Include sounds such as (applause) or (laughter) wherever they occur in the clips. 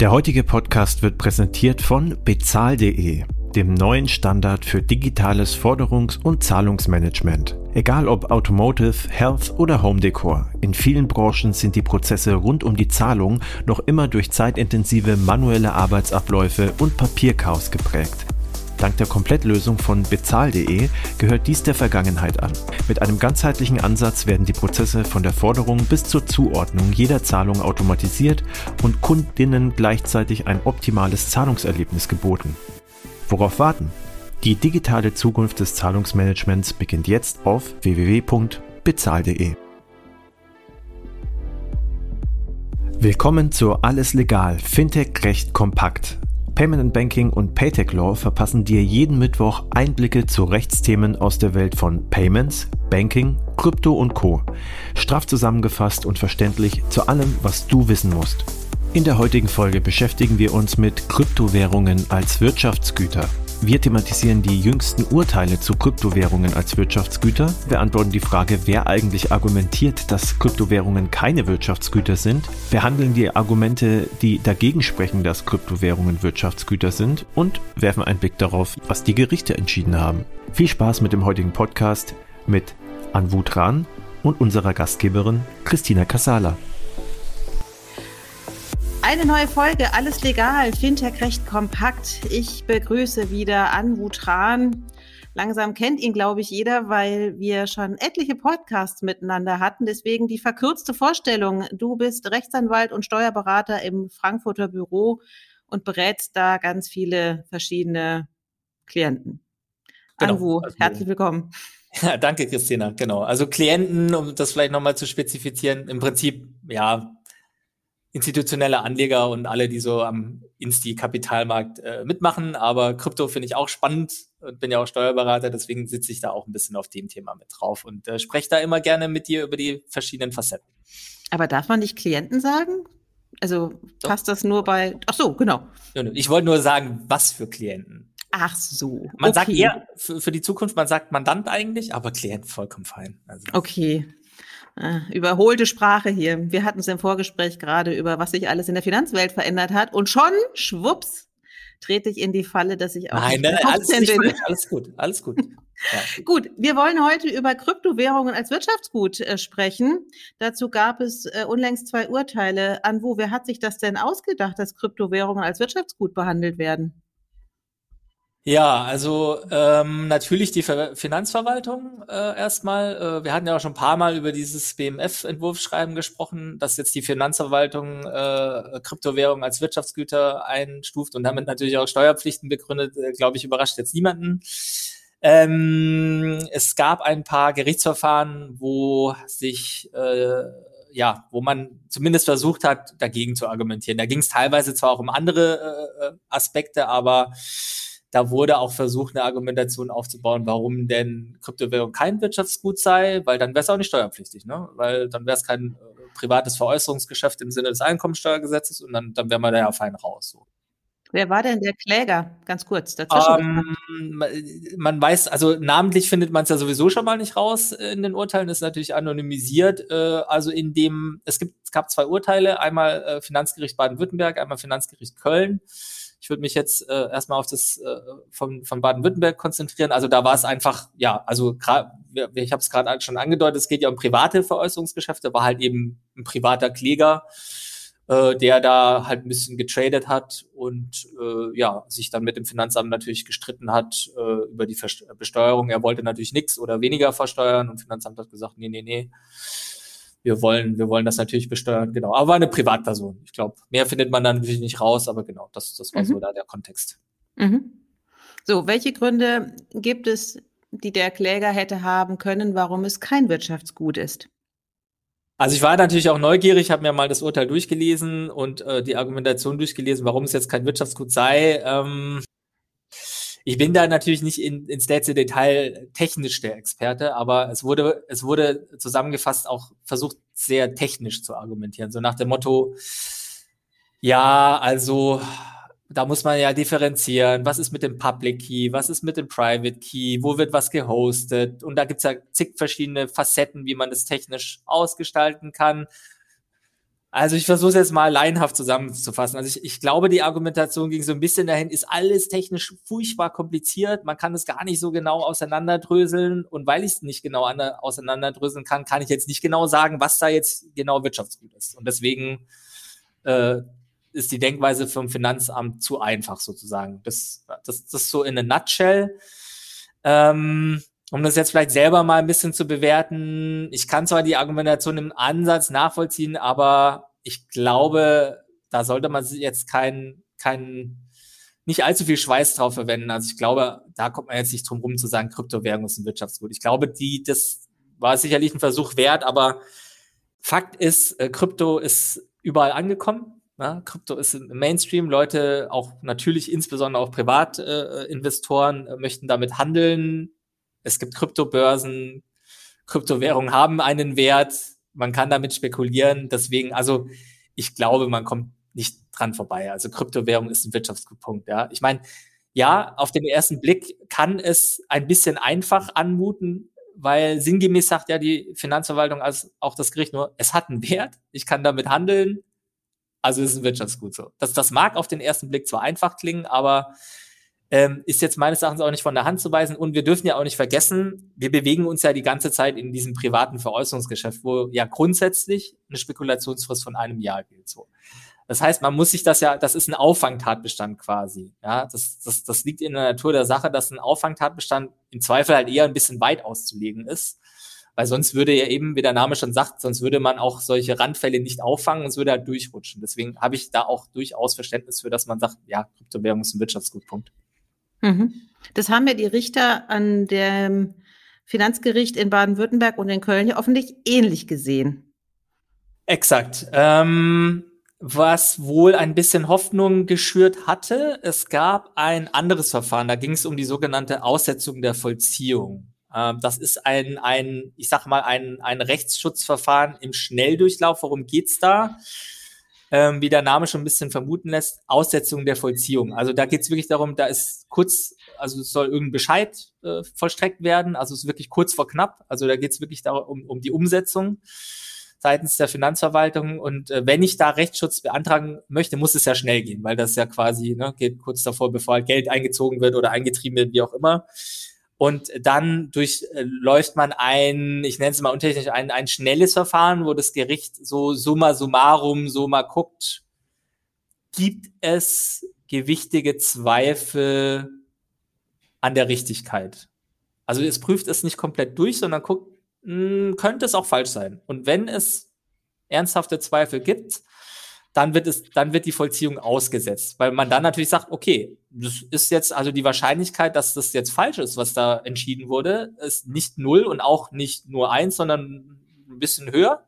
Der heutige Podcast wird präsentiert von bezahl.de, dem neuen Standard für digitales Forderungs- und Zahlungsmanagement. Egal ob Automotive, Health oder Home Decor, in vielen Branchen sind die Prozesse rund um die Zahlung noch immer durch zeitintensive manuelle Arbeitsabläufe und Papierchaos geprägt. Dank der Komplettlösung von bezahl.de gehört dies der Vergangenheit an. Mit einem ganzheitlichen Ansatz werden die Prozesse von der Forderung bis zur Zuordnung jeder Zahlung automatisiert und Kundinnen gleichzeitig ein optimales Zahlungserlebnis geboten. Worauf warten? Die digitale Zukunft des Zahlungsmanagements beginnt jetzt auf www.bezahl.de. Willkommen zu Alles Legal, Fintech Recht Kompakt Payment Banking und Paytech Law verpassen dir jeden Mittwoch Einblicke zu Rechtsthemen aus der Welt von Payments, Banking, Krypto und Co. Straff zusammengefasst und verständlich zu allem, was du wissen musst. In der heutigen Folge beschäftigen wir uns mit Kryptowährungen als Wirtschaftsgüter. Wir thematisieren die jüngsten Urteile zu Kryptowährungen als Wirtschaftsgüter, beantworten die Frage, wer eigentlich argumentiert, dass Kryptowährungen keine Wirtschaftsgüter sind, behandeln die Argumente, die dagegen sprechen, dass Kryptowährungen Wirtschaftsgüter sind und werfen einen Blick darauf, was die Gerichte entschieden haben. Viel Spaß mit dem heutigen Podcast mit Anwut Rahn und unserer Gastgeberin Christina Casala. Eine neue Folge, alles legal, Fintech recht kompakt. Ich begrüße wieder Anwu Tran. Langsam kennt ihn, glaube ich, jeder, weil wir schon etliche Podcasts miteinander hatten. Deswegen die verkürzte Vorstellung. Du bist Rechtsanwalt und Steuerberater im Frankfurter Büro und berätst da ganz viele verschiedene Klienten. Genau. Anwu, also, herzlich willkommen. Ja, (laughs) danke, Christina. Genau. Also Klienten, um das vielleicht nochmal zu spezifizieren, im Prinzip, ja, institutionelle Anleger und alle, die so am Insti-Kapitalmarkt äh, mitmachen. Aber Krypto finde ich auch spannend und bin ja auch Steuerberater, deswegen sitze ich da auch ein bisschen auf dem Thema mit drauf und äh, spreche da immer gerne mit dir über die verschiedenen Facetten. Aber darf man nicht Klienten sagen? Also Doch. passt das nur bei. Ach so, genau. Ich wollte nur sagen, was für Klienten. Ach so. Man okay. sagt eher für, für, die Zukunft, man sagt Mandant eigentlich, aber Klient vollkommen fein. Also. Okay, überholte Sprache hier. Wir hatten es im Vorgespräch gerade über, was sich alles in der Finanzwelt verändert hat. Und schon, schwupps, trete ich in die Falle, dass ich auch nein, nein, alles, bin. alles gut, alles gut. Ja. (laughs) Gut, wir wollen heute über Kryptowährungen als Wirtschaftsgut äh, sprechen. Dazu gab es äh, unlängst zwei Urteile. An wo, wer hat sich das denn ausgedacht, dass Kryptowährungen als Wirtschaftsgut behandelt werden? Ja, also ähm, natürlich die Ver Finanzverwaltung äh, erstmal. Äh, wir hatten ja auch schon ein paar Mal über dieses BMF-Entwurfsschreiben gesprochen, dass jetzt die Finanzverwaltung äh, Kryptowährungen als Wirtschaftsgüter einstuft und damit natürlich auch Steuerpflichten begründet, äh, glaube ich, überrascht jetzt niemanden. Ähm, es gab ein paar Gerichtsverfahren, wo sich äh, ja, wo man zumindest versucht hat, dagegen zu argumentieren. Da ging es teilweise zwar auch um andere äh, Aspekte, aber da wurde auch versucht, eine Argumentation aufzubauen, warum denn Kryptowährung kein Wirtschaftsgut sei, weil dann wäre es auch nicht steuerpflichtig, ne? Weil dann wäre es kein äh, privates Veräußerungsgeschäft im Sinne des Einkommensteuergesetzes und dann, dann wäre man da ja fein raus. So. Wer war denn der Kläger? Ganz kurz dazwischen. Um, ähm, man weiß, also namentlich findet man es ja sowieso schon mal nicht raus in den Urteilen, ist natürlich anonymisiert. Äh, also in dem, es gibt, es gab zwei Urteile, einmal äh, Finanzgericht Baden-Württemberg, einmal Finanzgericht Köln. Ich würde mich jetzt äh, erstmal auf das äh, von, von Baden-Württemberg konzentrieren. Also da war es einfach, ja, also ich habe es gerade schon angedeutet, es geht ja um private Veräußerungsgeschäfte, war halt eben ein privater Kläger, äh, der da halt ein bisschen getradet hat und äh, ja, sich dann mit dem Finanzamt natürlich gestritten hat äh, über die Verst Besteuerung. Er wollte natürlich nichts oder weniger versteuern und Finanzamt hat gesagt, nee, nee, nee wir wollen, wir wollen das natürlich besteuern, genau. Aber eine Privatperson. Ich glaube, mehr findet man dann natürlich nicht raus, aber genau, das, das war mhm. so da der Kontext. Mhm. So, welche Gründe gibt es, die der Kläger hätte haben können, warum es kein Wirtschaftsgut ist? Also ich war natürlich auch neugierig, habe mir mal das Urteil durchgelesen und äh, die Argumentation durchgelesen, warum es jetzt kein Wirtschaftsgut sei. Ähm, ich bin da natürlich nicht in, ins letzte Detail technisch der Experte, aber es wurde, es wurde zusammengefasst auch versucht, sehr technisch zu argumentieren. So nach dem Motto, ja, also da muss man ja differenzieren, was ist mit dem Public Key, was ist mit dem Private Key, wo wird was gehostet. Und da gibt's ja zig verschiedene Facetten, wie man das technisch ausgestalten kann. Also ich versuche es jetzt mal laienhaft zusammenzufassen. Also ich, ich glaube, die Argumentation ging so ein bisschen dahin, ist alles technisch furchtbar kompliziert, man kann es gar nicht so genau auseinanderdröseln und weil ich es nicht genau auseinanderdröseln kann, kann ich jetzt nicht genau sagen, was da jetzt genau Wirtschaftsgut ist. Und deswegen äh, ist die Denkweise vom Finanzamt zu einfach sozusagen. Das, das, das ist so in a nutshell. Ähm, um das jetzt vielleicht selber mal ein bisschen zu bewerten, ich kann zwar die Argumentation im Ansatz nachvollziehen, aber ich glaube, da sollte man jetzt kein, kein, nicht allzu viel Schweiß drauf verwenden. Also ich glaube, da kommt man jetzt nicht drum rum zu sagen, Kryptowährung ist ein Wirtschaftsgut. Ich glaube, die, das war sicherlich ein Versuch wert, aber Fakt ist, äh, Krypto ist überall angekommen. Ja, Krypto ist im Mainstream. Leute, auch natürlich insbesondere auch Privatinvestoren, äh, möchten damit handeln, es gibt Kryptobörsen, Kryptowährungen haben einen Wert, man kann damit spekulieren. Deswegen, also ich glaube, man kommt nicht dran vorbei. Also Kryptowährung ist ein Wirtschaftspunkt. Ja, ich meine, ja, auf den ersten Blick kann es ein bisschen einfach anmuten, weil sinngemäß sagt ja die Finanzverwaltung als auch das Gericht nur, es hat einen Wert, ich kann damit handeln, also ist ein Wirtschaftsgut so. Das, das mag auf den ersten Blick zwar einfach klingen, aber ähm, ist jetzt meines Erachtens auch nicht von der Hand zu weisen. Und wir dürfen ja auch nicht vergessen, wir bewegen uns ja die ganze Zeit in diesem privaten Veräußerungsgeschäft, wo ja grundsätzlich eine Spekulationsfrist von einem Jahr gilt. So. Das heißt, man muss sich das ja, das ist ein Auffangtatbestand quasi. Ja, das, das, das liegt in der Natur der Sache, dass ein Auffangtatbestand im Zweifel halt eher ein bisschen weit auszulegen ist. Weil sonst würde ja eben, wie der Name schon sagt, sonst würde man auch solche Randfälle nicht auffangen und es würde halt durchrutschen. Deswegen habe ich da auch durchaus Verständnis für, dass man sagt, ja, Kryptowährung ist ein Wirtschaftsgutpunkt. Mhm. Das haben ja die Richter an dem Finanzgericht in Baden-Württemberg und in Köln ja offensichtlich ähnlich gesehen. Exakt. Ähm, was wohl ein bisschen Hoffnung geschürt hatte, es gab ein anderes Verfahren, da ging es um die sogenannte Aussetzung der Vollziehung. Ähm, das ist ein, ein, ich sag mal, ein, ein Rechtsschutzverfahren im Schnelldurchlauf. Worum geht's da? Ähm, wie der Name schon ein bisschen vermuten lässt, Aussetzung der Vollziehung. Also da geht es wirklich darum, da ist kurz, also es soll irgendein Bescheid äh, vollstreckt werden, also es ist wirklich kurz vor knapp. Also da geht es wirklich darum, um, die Umsetzung seitens der Finanzverwaltung. Und äh, wenn ich da Rechtsschutz beantragen möchte, muss es ja schnell gehen, weil das ja quasi ne, geht kurz davor, bevor halt Geld eingezogen wird oder eingetrieben wird, wie auch immer. Und dann durchläuft man ein, ich nenne es mal untechnisch, ein, ein schnelles Verfahren, wo das Gericht so summa summarum so mal guckt, gibt es gewichtige Zweifel an der Richtigkeit. Also es prüft es nicht komplett durch, sondern guckt, mh, hm, könnte es auch falsch sein. Und wenn es ernsthafte Zweifel gibt, dann wird es, dann wird die Vollziehung ausgesetzt, weil man dann natürlich sagt, okay, das ist jetzt also die Wahrscheinlichkeit, dass das jetzt falsch ist, was da entschieden wurde, ist nicht null und auch nicht nur eins, sondern ein bisschen höher.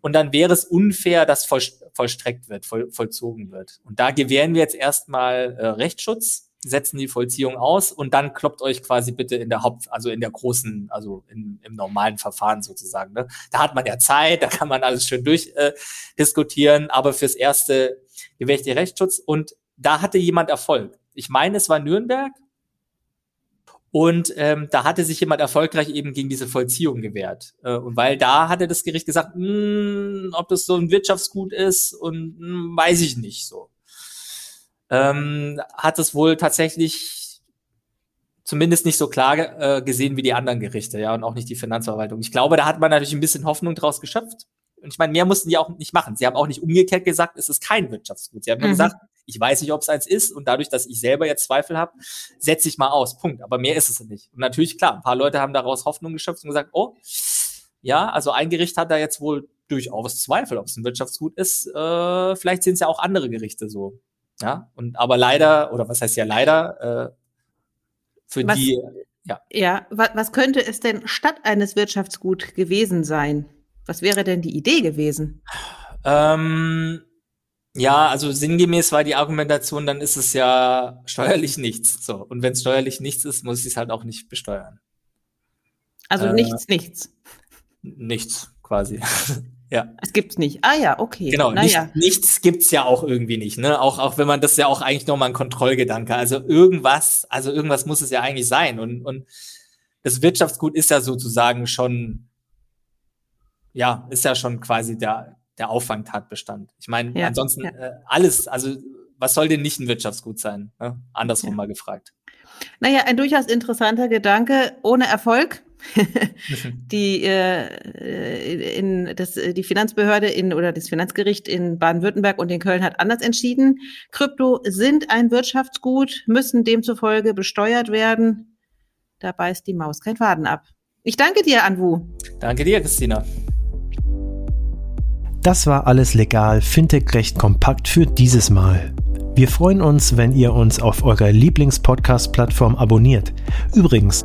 Und dann wäre es unfair, dass voll, vollstreckt wird, voll, vollzogen wird. Und da gewähren wir jetzt erstmal äh, Rechtsschutz setzen die Vollziehung aus und dann kloppt euch quasi bitte in der Haupt, also in der großen, also in, im normalen Verfahren sozusagen. Ne? Da hat man ja Zeit, (laughs) da kann man alles schön durchdiskutieren, äh, aber fürs erste gewähre ich den Rechtsschutz und da hatte jemand Erfolg. Ich meine, es war Nürnberg und ähm, da hatte sich jemand erfolgreich eben gegen diese Vollziehung gewehrt. Äh, und weil da hatte das Gericht gesagt, mh, hm, ob das so ein Wirtschaftsgut ist und mh, hm, weiß ich nicht so ähm, hat es wohl tatsächlich zumindest nicht so klar äh, gesehen wie die anderen Gerichte, ja, und auch nicht die Finanzverwaltung. Ich glaube, da hat man natürlich ein bisschen Hoffnung draus geschöpft. Und ich meine, mehr mussten die auch nicht machen. Sie haben auch nicht umgekehrt gesagt, es ist kein Wirtschaftsgut. Sie haben nur mhm. gesagt, ich weiß nicht, ob es eins ist und dadurch, dass ich selber jetzt Zweifel habe, setze ich mal aus. Punkt. Aber mehr ist es nicht. Und natürlich, klar, ein paar Leute haben daraus Hoffnung geschöpft und gesagt, oh, ja, also ein Gericht hat da jetzt wohl durchaus Zweifel, ob es ein Wirtschaftsgut ist. Äh, vielleicht sind es ja auch andere Gerichte so. Ja, und aber leider, oder was heißt ja leider, äh, für was, die, ja. Ja, was, was könnte es denn statt eines Wirtschaftsgut gewesen sein? Was wäre denn die Idee gewesen? Ähm, ja, also sinngemäß war die Argumentation, dann ist es ja steuerlich nichts. So. Und wenn es steuerlich nichts ist, muss ich es halt auch nicht besteuern. Also äh, nichts, nichts. Nichts, quasi. (laughs) Ja. Es gibt's nicht. Ah ja, okay. Genau, nicht, nichts gibt's ja auch irgendwie nicht, ne? Auch, auch wenn man das ja auch eigentlich nochmal ein Kontrollgedanke. Also irgendwas, also irgendwas muss es ja eigentlich sein. Und, und das Wirtschaftsgut ist ja sozusagen schon, ja, ist ja schon quasi der, der Auffangtatbestand. Ich meine, ja, ansonsten ja. Äh, alles, also was soll denn nicht ein Wirtschaftsgut sein? Ne? Andersrum mal gefragt. Naja, ein durchaus interessanter Gedanke. Ohne Erfolg (laughs) die, äh, in, das, die Finanzbehörde in, oder das Finanzgericht in Baden-Württemberg und in Köln hat anders entschieden. Krypto sind ein Wirtschaftsgut, müssen demzufolge besteuert werden. Da beißt die Maus kein Faden ab. Ich danke dir, Anwu. Danke dir, Christina. Das war alles legal, Fintech recht kompakt für dieses Mal. Wir freuen uns, wenn ihr uns auf eurer Lieblingspodcast-Plattform abonniert. Übrigens,